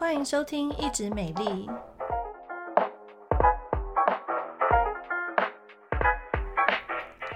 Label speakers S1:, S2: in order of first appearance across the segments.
S1: 欢迎收听《一直美丽》，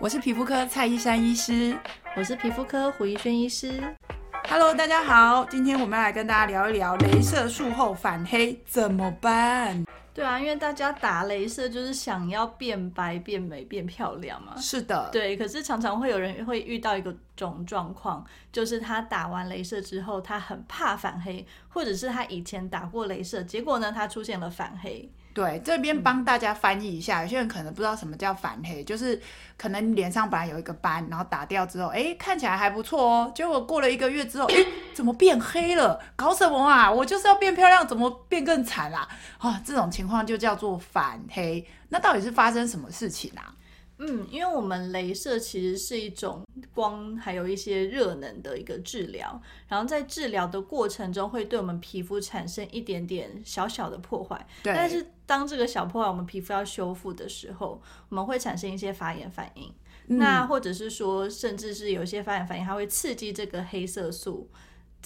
S2: 我是皮肤科蔡依珊医师，
S1: 我是皮肤科胡一轩医师。
S2: Hello，大家好，今天我们要来跟大家聊一聊镭射术后反黑怎么办？
S1: 对啊，因为大家打镭射就是想要变白、变美、变漂亮嘛。
S2: 是的，
S1: 对。可是常常会有人会遇到一个种状况，就是他打完镭射之后，他很怕反黑，或者是他以前打过镭射，结果呢，他出现了反黑。
S2: 对，这边帮大家翻译一下，有些人可能不知道什么叫反黑，就是可能脸上本来有一个斑，然后打掉之后，哎，看起来还不错哦，结果过了一个月之后，哎，怎么变黑了？搞什么啊？我就是要变漂亮，怎么变更惨啦？啊，这种情况就叫做反黑。那到底是发生什么事情啊？
S1: 嗯，因为我们镭射其实是一种光，还有一些热能的一个治疗，然后在治疗的过程中会对我们皮肤产生一点点小小的破坏。
S2: 对。
S1: 但是当这个小破坏我们皮肤要修复的时候，我们会产生一些发炎反应。嗯。那或者是说，甚至是有一些发炎反应，它会刺激这个黑色素。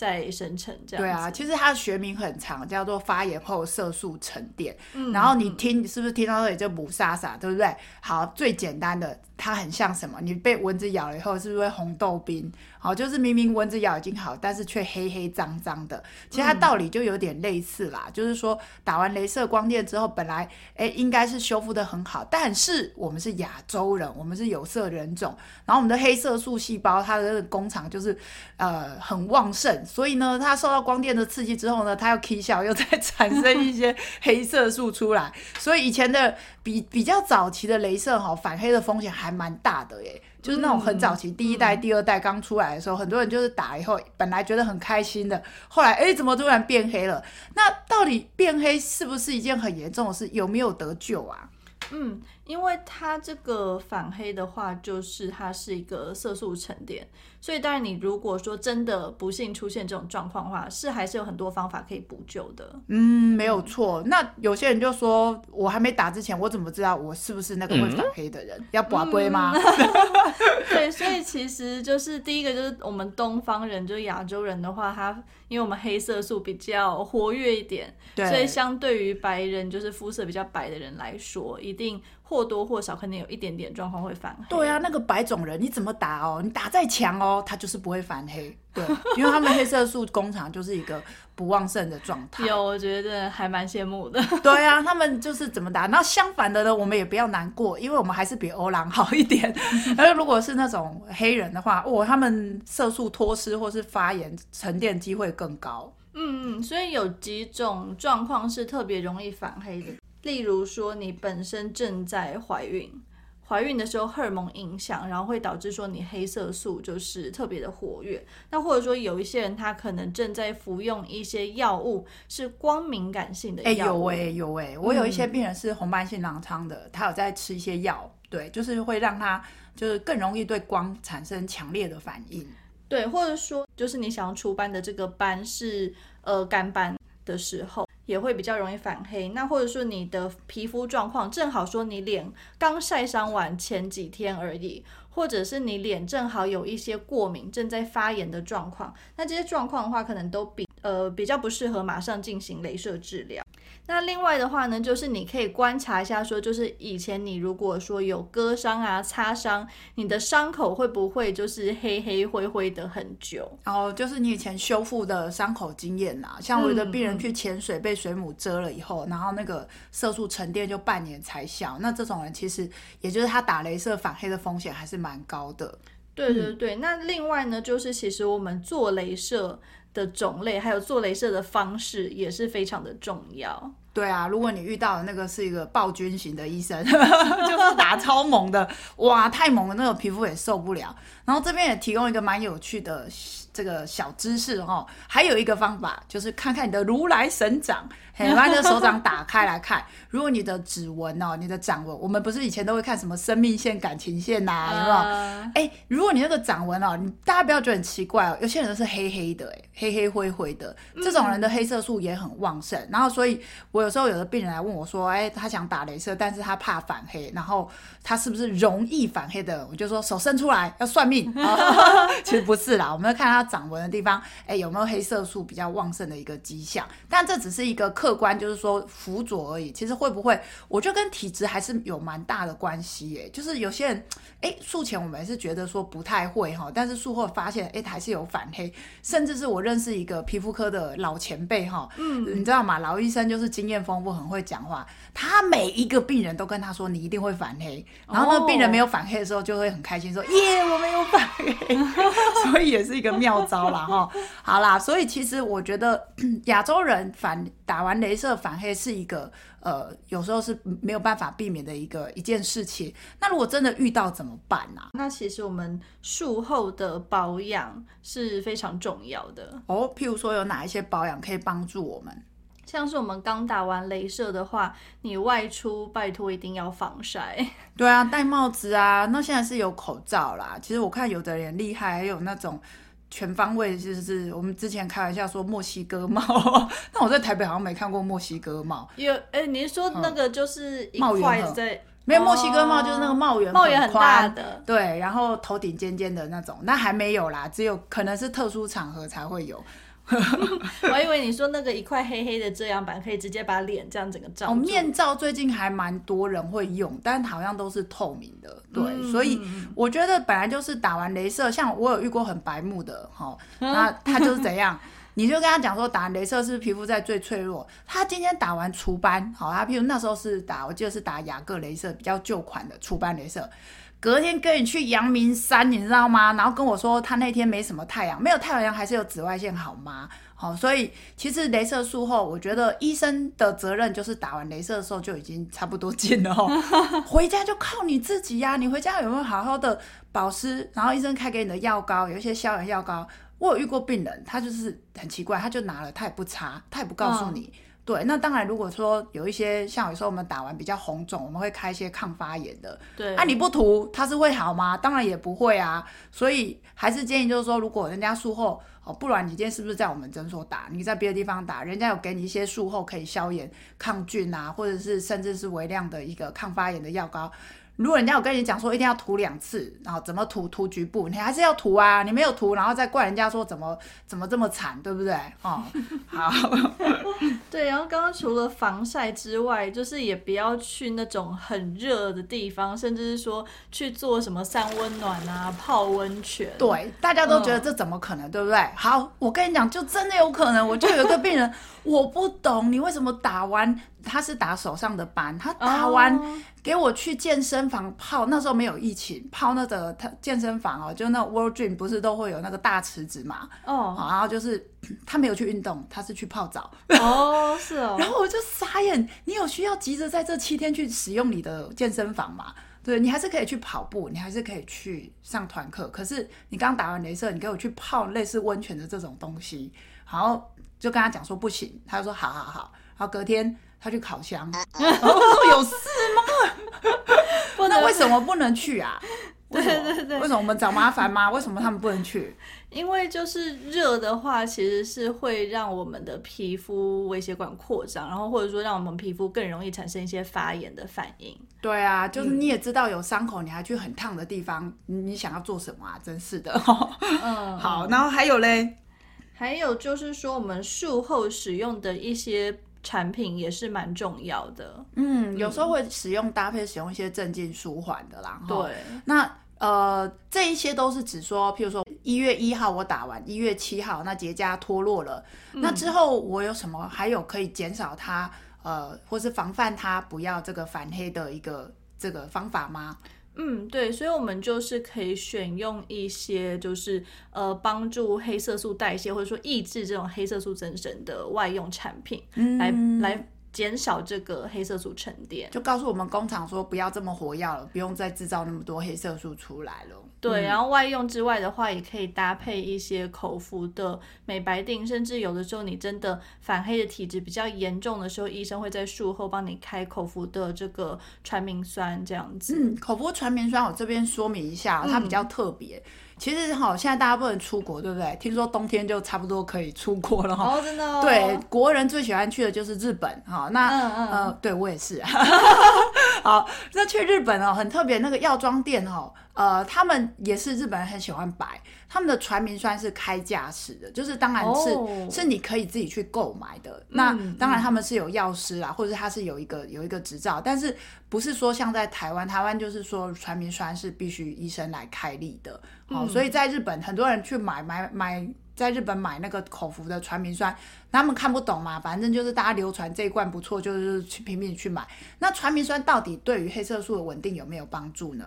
S1: 在生成这样。对
S2: 啊，其实它的学名很长，叫做发炎后色素沉淀。嗯，然后你听，是不是听到这里就雾煞煞，对不对？好，最简单的。它很像什么？你被蚊子咬了以后，是不是会红豆冰？好，就是明明蚊子咬已经好，但是却黑黑脏脏的。其实它道理就有点类似啦，嗯、就是说打完镭射光电之后，本来哎应该是修复的很好，但是我们是亚洲人，我们是有色人种，然后我们的黑色素细胞它的那个工厂就是呃很旺盛，所以呢，它受到光电的刺激之后呢，它又起效，又再产生一些黑色素出来，所以以前的比比较早期的镭射哈反黑的风险还蛮大的耶，就是那种很早期第一代、第二代刚出来的时候，很多人就是打以后本来觉得很开心的，后来哎怎么突然变黑了？那到底变黑是不是一件很严重的事？有没有得救啊？
S1: 嗯，因为它这个反黑的话，就是它是一个色素沉淀，所以当然你如果说真的不幸出现这种状况的话，是还是有很多方法可以补救的。
S2: 嗯，没有错。那有些人就说，我还没打之前，我怎么知道我是不是那个会反黑的人？嗯、要拔杯吗？
S1: 嗯、对，所以其实就是第一个就是我们东方人，就是亚洲人的话，他因为我们黑色素比较活跃一点，所以相对于白人，就是肤色比较白的人来说，一定或多或少肯定有一点点状况会反黑。
S2: 对啊，那个白种人你怎么打哦？你打再强哦，他就是不会反黑。对，因为他们黑色素工厂就是一个不旺盛的状态。
S1: 有，我觉得还蛮羡慕的。
S2: 对啊，他们就是怎么打？那相反的呢，我们也不要难过，因为我们还是比欧郎好一点。而如果是那种黑人的话，哦，他们色素脱失或是发炎沉淀机会更高。
S1: 嗯嗯，所以有几种状况是特别容易反黑的。例如说，你本身正在怀孕，怀孕的时候荷尔蒙影响，然后会导致说你黑色素就是特别的活跃。那或者说有一些人他可能正在服用一些药物，是光敏感性的药物。
S2: 哎、欸，有哎、欸、有哎、欸，我有一些病人是红斑性狼疮的，嗯、他有在吃一些药，对，就是会让他就是更容易对光产生强烈的反应。
S1: 对，或者说就是你想要除斑的这个斑是呃干斑的时候。也会比较容易反黑，那或者说你的皮肤状况正好说你脸刚晒伤完前几天而已，或者是你脸正好有一些过敏正在发炎的状况，那这些状况的话可能都比呃比较不适合马上进行镭射治疗。那另外的话呢，就是你可以观察一下，说就是以前你如果说有割伤啊、擦伤，你的伤口会不会就是黑黑灰灰的很久？
S2: 然后就是你以前修复的伤口经验啊，像我的病人去潜水被水母蛰了以后，嗯、然后那个色素沉淀就半年才消，那这种人其实也就是他打镭射反黑的风险还是蛮高的。
S1: 对对对，嗯、那另外呢，就是其实我们做镭射的种类还有做镭射的方式也是非常的重要。
S2: 对啊，如果你遇到的那个是一个暴君型的医生，就是打超猛的，哇，太猛了，那个皮肤也受不了。然后这边也提供一个蛮有趣的这个小知识哦，还有一个方法就是看看你的如来神掌。嘿把你的手掌打开来看，如果你的指纹哦，你的掌纹，我们不是以前都会看什么生命线、感情线呐、啊，有没有？哎、欸，如果你那个掌纹哦，你大家不要觉得很奇怪哦，有些人是黑黑的，哎，黑黑灰灰的，这种人的黑色素也很旺盛。嗯、然后，所以我有时候有的病人来问我说，哎、欸，他想打镭射，但是他怕反黑，然后他是不是容易反黑的？我就说手伸出来要算命。其实不是啦，我们要看他长纹的地方，哎，有没有黑色素比较旺盛的一个迹象？但这只是一个客观，就是说辅佐而已。其实会不会，我觉得跟体质还是有蛮大的关系耶。就是有些人，哎，术前我们是觉得说不太会哈，但是术后发现，哎，还是有反黑。甚至是我认识一个皮肤科的老前辈哈，嗯，你知道吗？老医生就是经验丰富，很会讲话。他每一个病人都跟他说，你一定会反黑，然后那病人没有反黑的时候，就会很开心说，耶，我没有反黑。所以也是一个妙招啦哈。好啦，所以其实我觉得亚洲人反打完镭射反黑是一个呃，有时候是没有办法避免的一个一件事情。那如果真的遇到怎么办呢、啊？
S1: 那其实我们术后的保养是非常重要的
S2: 哦。譬如说有哪一些保养可以帮助我们？
S1: 像是我们刚打完镭射的话，你外出拜托一定要防晒。
S2: 对啊，戴帽子啊。那现在是有口罩啦。其实我看有的人厉害，还有那种全方位，就是我们之前开玩笑说墨西哥帽。那我在台北好像没看过墨西哥帽。
S1: 有，哎、欸，你说那个就是一块在、嗯？
S2: 没有墨西哥帽，就是那个帽檐
S1: 帽檐很大的，
S2: 对，然后头顶尖尖的那种。那还没有啦，只有可能是特殊场合才会有。
S1: 我还以为你说那个一块黑黑的遮阳板可以直接把脸这样整个罩住。哦，
S2: 面罩最近还蛮多人会用，但好像都是透明的。对，嗯、所以我觉得本来就是打完镭射，像我有遇过很白目的哈，那 他就是怎样，你就跟他讲说打完雷射是皮肤在最脆弱？他今天打完除斑，好，他譬如那时候是打，我记得是打雅各雷射比较旧款的除斑雷射。隔天跟你去阳明山，你知道吗？然后跟我说他那天没什么太阳，没有太阳还是有紫外线，好吗？好，所以其实雷射术后，我觉得医生的责任就是打完雷射的时候就已经差不多尽了哦，回家就靠你自己呀、啊。你回家有没有好好的保湿？然后医生开给你的药膏，有一些消炎药膏，我有遇过病人，他就是很奇怪，他就拿了，他也不擦，他也不告诉你。嗯对，那当然，如果说有一些像有时候我们打完比较红肿，我们会开一些抗发炎的。
S1: 对，
S2: 啊，你不涂它是会好吗？当然也不会啊。所以还是建议就是说，如果人家术后哦，不然你今天是不是在我们诊所打，你在别的地方打，人家有给你一些术后可以消炎、抗菌啊，或者是甚至是微量的一个抗发炎的药膏。如果人家有跟你讲说一定要涂两次，然后怎么涂涂局部，你还是要涂啊！你没有涂，然后再怪人家说怎么怎么这么惨，对不对？哦，好，
S1: 对。然后刚刚除了防晒之外，就是也不要去那种很热的地方，甚至是说去做什么三温暖啊、泡温泉。
S2: 对，大家都觉得这怎么可能，嗯、对不对？好，我跟你讲，就真的有可能。我就有一个病人，我不懂你为什么打完。他是打手上的斑，他打完给我去健身房泡，那时候没有疫情，泡那个他健身房哦，就那 World Dream 不是都会有那个大池子嘛？哦，然后就是 他没有去运动，他是去泡澡。
S1: 哦，是哦。
S2: 然后我就傻眼，你有需要急着在这七天去使用你的健身房吗？对，你还是可以去跑步，你还是可以去上团课。可是你刚打完镭射，你给我去泡类似温泉的这种东西，然后就跟他讲说不行，他就说好好好，然后隔天。他去烤箱，然后说有事吗？那为什么不能去啊？
S1: 对对对，
S2: 为什么我们找麻烦吗？为什么他们不能去？
S1: 因为就是热的话，其实是会让我们的皮肤微血管扩张，然后或者说让我们皮肤更容易产生一些发炎的反应。
S2: 对啊，就是你也知道有伤口，你还去很烫的地方，你想要做什么啊？真是的。嗯，好，然后还有嘞，
S1: 还有就是说我们术后使用的一些。产品也是蛮重要的，
S2: 嗯，有时候会使用搭配使用一些镇静舒缓的啦。
S1: 对，
S2: 那呃，这一些都是指说，譬如说一月一号我打完，一月七号那结痂脱落了，嗯，那之后我有什么还有可以减少它呃，或是防范它不要这个反黑的一个这个方法吗？
S1: 嗯，对，所以我们就是可以选用一些，就是呃，帮助黑色素代谢或者说抑制这种黑色素增生的外用产品，嗯、来来减少这个黑色素沉淀。
S2: 就告诉我们工厂说不要这么活药了，不用再制造那么多黑色素出来了。
S1: 对，然后外用之外的话，也可以搭配一些口服的美白定，甚至有的时候你真的反黑的体质比较严重的时候，医生会在术后帮你开口服的这个传明酸这样子。
S2: 嗯，口服传明酸我这边说明一下，它比较特别。嗯其实哈，现在大家不能出国，对不对？听说冬天就差不多可以出国了哈。
S1: 哦，真的哦。
S2: 对，国人最喜欢去的就是日本哈。那嗯嗯呃，对我也是。好，那去日本哦，很特别，那个药妆店哦，呃，他们也是日本人很喜欢白，他们的传明酸是开价式的，就是当然是、oh. 是你可以自己去购买的。那当然他们是有药师啊，或者他是有一个有一个执照，但是不是说像在台湾，台湾就是说传明酸是必须医生来开立的。好、嗯，所以在日本很多人去买买买。在日本买那个口服的传明酸，他们看不懂嘛，反正就是大家流传这一罐不错，就是去拼命去买。那传明酸到底对于黑色素的稳定有没有帮助呢？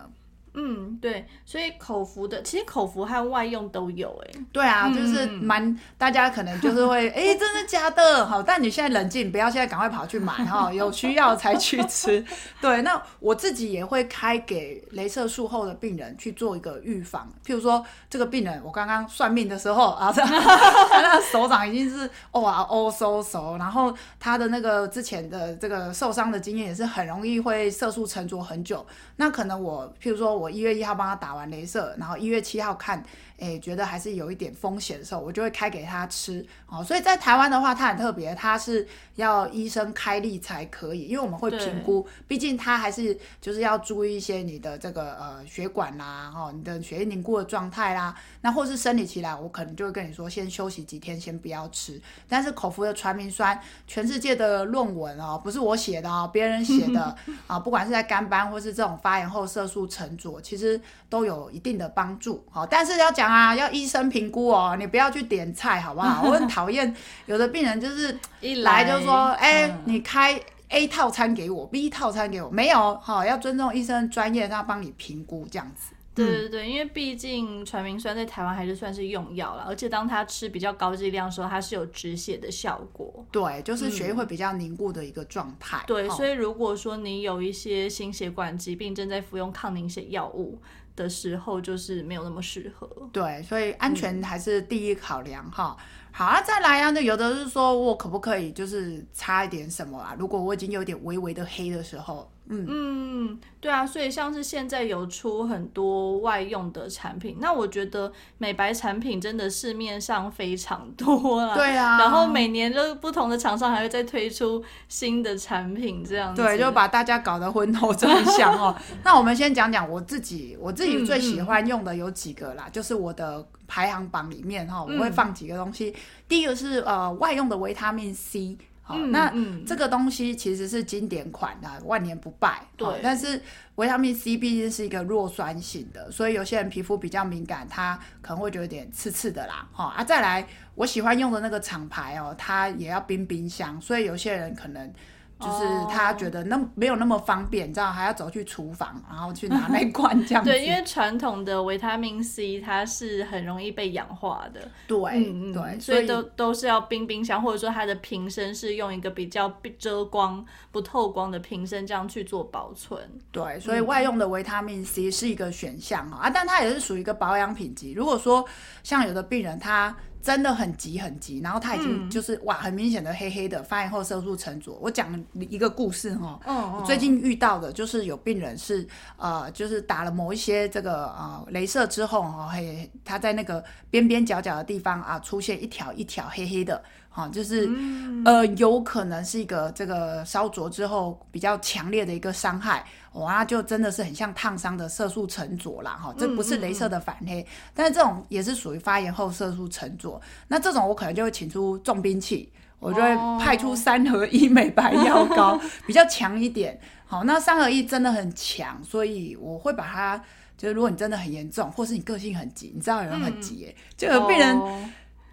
S1: 嗯，对，所以口服的其实口服和外用都有哎。
S2: 对啊，就是蛮、嗯、大家可能就是会哎，真的假的？好，但你现在冷静，不要现在赶快跑去买哈，有需要才去吃。对，那我自己也会开给镭射术后的病人去做一个预防。譬如说这个病人，我刚刚算命的时候啊，他那个手掌已经是哇哦嗖嗖，然后他的那个之前的这个受伤的经验也是很容易会色素沉着很久。那可能我譬如说我。我一月一号帮他打完镭射，然后一月七号看。诶，觉得还是有一点风险的时候，我就会开给他吃哦。所以在台湾的话，它很特别，它是要医生开立才可以，因为我们会评估，毕竟它还是就是要注意一些你的这个呃血管啦，哈、哦，你的血液凝固的状态啦，那或是生理期来，我可能就会跟你说，先休息几天，先不要吃。但是口服的传明酸，全世界的论文哦，不是我写的哦，别人写的 啊，不管是在肝斑或是这种发炎后色素沉着，其实都有一定的帮助。好、哦，但是要讲。啊，要医生评估哦，你不要去点菜，好不好？我很讨厌有的病人就是一来就说，哎、欸，你开 A 套餐给我，B 套餐给我，没有，好，要尊重医生专业，他帮你评估这样子。
S1: 对对对，因为毕竟传明酸在台湾还是算是用药了，而且当它吃比较高剂量的时候，它是有止血的效果。
S2: 对，就是血液会比较凝固的一个状态。
S1: 嗯、对，所以如果说你有一些心血管疾病，正在服用抗凝血药物。的时候就是没有那么适合，
S2: 对，所以安全还是第一考量哈。嗯、好啊，再来啊，那有的是说我可不可以就是擦一点什么啊？如果我已经有点微微的黑的时候。嗯
S1: 嗯，对啊，所以像是现在有出很多外用的产品，那我觉得美白产品真的市面上非常多了。
S2: 对啊，
S1: 然后每年都不同的厂商还会再推出新的产品，这样子。
S2: 对，就把大家搞得昏头转向哦。那我们先讲讲我自己，我自己最喜欢用的有几个啦，就是我的排行榜里面哈，我会放几个东西。嗯、第一个是呃外用的维他命 C。好，嗯、那这个东西其实是经典款的，万年不败。对，但是维他命 C 毕竟是一个弱酸性的，所以有些人皮肤比较敏感，它可能会觉得有点刺刺的啦。好啊，再来，我喜欢用的那个厂牌哦，它也要冰冰箱，所以有些人可能。就是他觉得那没有那么方便，你知道还要走去厨房，然后去拿那罐这样子。
S1: 对，因为传统的维他命 C 它是很容易被氧化的。
S2: 对，嗯对，
S1: 所以都都是要冰冰箱，或者说它的瓶身是用一个比较遮光、不透光的瓶身这样去做保存。
S2: 对，所以外用的维他命 C 是一个选项啊，但它也是属于一个保养品级。如果说像有的病人他。真的很急很急，然后他已经就是、嗯、哇，很明显的黑黑的，发炎后色素沉着。我讲一个故事哈，哦哦、最近遇到的就是有病人是呃，就是打了某一些这个呃镭射之后哈，嘿，他在那个边边角角的地方啊，出现一条一条黑黑的。好，就是，嗯、呃，有可能是一个这个烧灼之后比较强烈的一个伤害，哇，就真的是很像烫伤的色素沉着啦，哈，这不是镭射的反黑，嗯嗯嗯，但是这种也是属于发炎后色素沉着，那这种我可能就会请出重兵器，我就会派出三合一美白药膏，哦、比较强一点，好，那三合一真的很强，所以我会把它，就是如果你真的很严重，或是你个性很急，你知道有人很急，嗯、就有病人。哦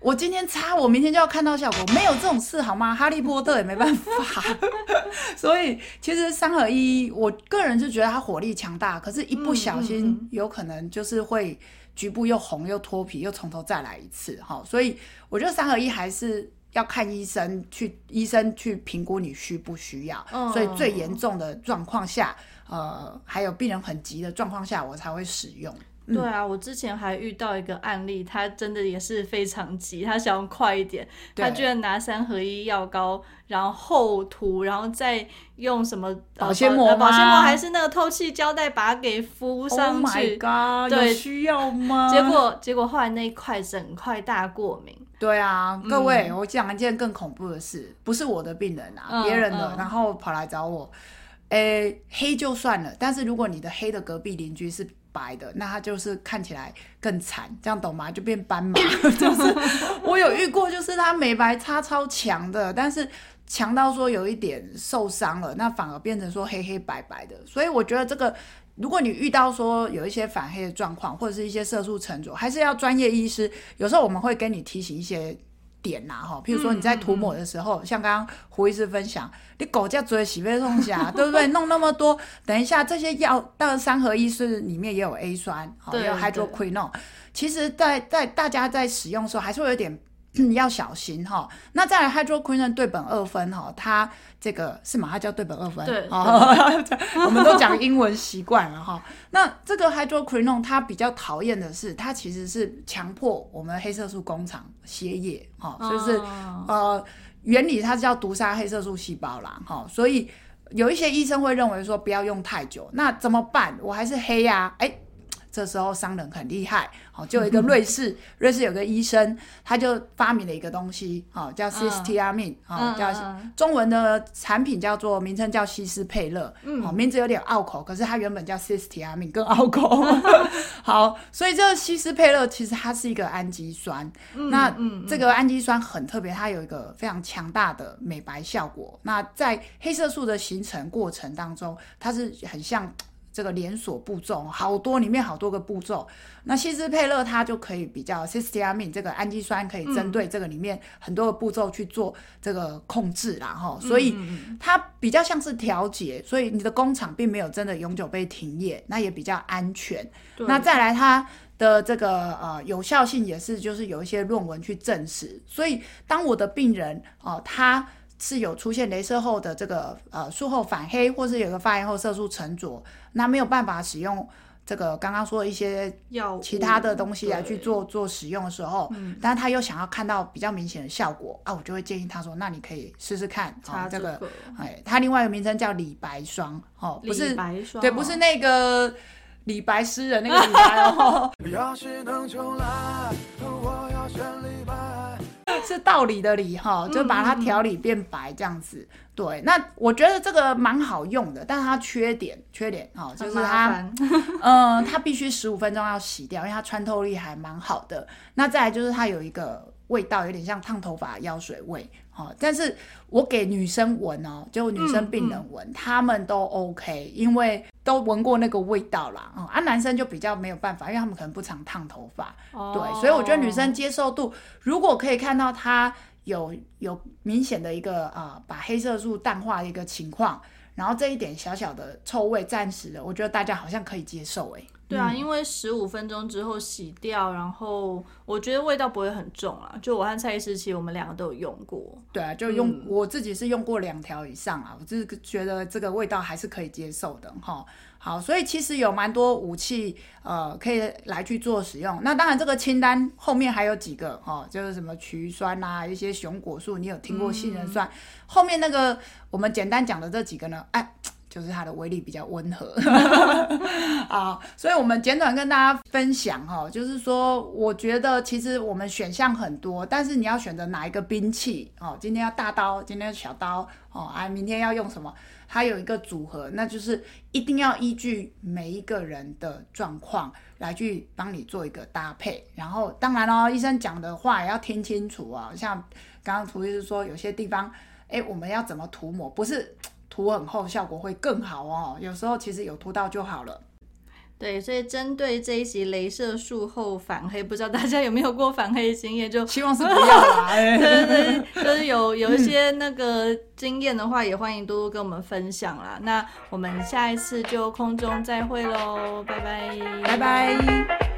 S2: 我今天擦，我明天就要看到效果，没有这种事好吗？哈利波特也没办法，所以其实三合一，我个人是觉得它火力强大，可是一不小心有可能就是会局部又红又脱皮，又从头再来一次哈。所以我觉得三合一还是要看医生去，医生去评估你需不需要。所以最严重的状况下，呃，还有病人很急的状况下，我才会使用。
S1: 对啊，我之前还遇到一个案例，他真的也是非常急，他想要快一点，他居然拿三合一药膏，然后涂，然后再用什么
S2: 保鲜膜、
S1: 保鲜膜还是那个透气胶带把它给敷上去。
S2: Oh my god！
S1: 对，
S2: 有需要吗？
S1: 结果结果后来那一块整块大过敏。
S2: 对啊，各位，嗯、我讲一件更恐怖的事，不是我的病人啊，别、嗯、人的，嗯、然后跑来找我。诶，黑就算了，但是如果你的黑的隔壁邻居是白的，那它就是看起来更惨，这样懂吗？就变斑马。就是我有遇过，就是它美白擦超强的，但是强到说有一点受伤了，那反而变成说黑黑白白的。所以我觉得这个，如果你遇到说有一些反黑的状况，或者是一些色素沉着，还是要专业医师。有时候我们会跟你提醒一些。点呐哈，譬如说你在涂抹的时候，嗯嗯、像刚刚胡医师分享，你狗叫嘴洗被弄下，对不对？弄那么多，等一下这些药，当然三合一是里面也有 A 酸，也有 hydroquinone。其实在，在在大家在使用的时候，还是会有点。嗯、要小心哈，那再来 hydroquinone 对苯二酚哈，它这个是吗？它叫对苯二酚。
S1: 对，
S2: 我们都讲英文习惯了哈。那这个 hydroquinone 它比较讨厌的是，它其实是强迫我们黑色素工厂歇业哈，就是、哦、呃原理它是叫毒杀黑色素细胞啦哈，所以有一些医生会认为说不要用太久，那怎么办？我还是黑呀、啊，哎。这时候商人很厉害，好，就有一个瑞士，瑞士有个医生，他就发明了一个东西，好，叫 cysteamine，好，叫中文的产品叫做名称叫西斯佩勒，好，名字有点拗口，可是它原本叫 cysteamine 更拗口，好，所以这个西斯佩勒其实它是一个氨基酸，那这个氨基酸很特别，它有一个非常强大的美白效果，那在黑色素的形成过程当中，它是很像。这个连锁步骤好多，里面好多个步骤。那西斯佩勒它就可以比较，cysteamine 这个氨基酸可以针对这个里面很多个步骤去做这个控制啦哈，所以它比较像是调节，所以你的工厂并没有真的永久被停业，那也比较安全。那再来它的这个呃有效性也是就是有一些论文去证实，所以当我的病人哦、呃、他。是有出现镭射后的这个呃术后反黑，或是有个发炎后色素沉着，那没有办法使用这个刚刚说的一些药其他的东西来去做做使用的时候，嗯，但是他又想要看到比较明显的效果啊，我就会建议他说，那你可以试试看啊，这个哎，它另外一个名称叫李白霜哦，不是白霜，对，不是那个李白诗人那个李白哦。是道理的理哈，就把它调理变白这样子。嗯、对，那我觉得这个蛮好用的，但是它缺点缺点哈，就是它，嗯，它必须十五分钟要洗掉，因为它穿透力还蛮好的。那再来就是它有一个味道，有点像烫头发的药水味。哦，但是我给女生闻哦，就女生病人闻，他、嗯嗯、们都 OK，因为都闻过那个味道啦。啊，男生就比较没有办法，因为他们可能不常烫头发。哦、对，所以我觉得女生接受度，如果可以看到他有有明显的一个啊、呃，把黑色素淡化的一个情况，然后这一点小小的臭味暂时的，我觉得大家好像可以接受诶。
S1: 对啊，因为十五分钟之后洗掉，然后我觉得味道不会很重啊。就我和蔡医师，其实我们两个都有用过。
S2: 对啊，就用、嗯、我自己是用过两条以上啊，我就是觉得这个味道还是可以接受的哈。好，所以其实有蛮多武器呃可以来去做使用。那当然这个清单后面还有几个哈，就是什么曲酸啊，一些熊果树，你有听过杏仁酸？嗯、后面那个我们简单讲的这几个呢，哎。就是它的威力比较温和，啊，所以我们简短跟大家分享哈，就是说，我觉得其实我们选项很多，但是你要选择哪一个兵器哦，今天要大刀，今天要小刀哦，啊，明天要用什么？它有一个组合，那就是一定要依据每一个人的状况来去帮你做一个搭配，然后当然咯，医生讲的话也要听清楚啊，像刚刚涂医师说，有些地方，哎，我们要怎么涂抹，不是。涂很厚，效果会更好哦。有时候其实有涂到就好了。
S1: 对，所以针对这一集镭射术后反黑，不知道大家有没有过反黑经验？就
S2: 希望是不要啦。对
S1: 对对，就是有有一些那个经验的话，也欢迎多多跟我们分享啦。那我们下一次就空中再会喽，拜拜，
S2: 拜拜。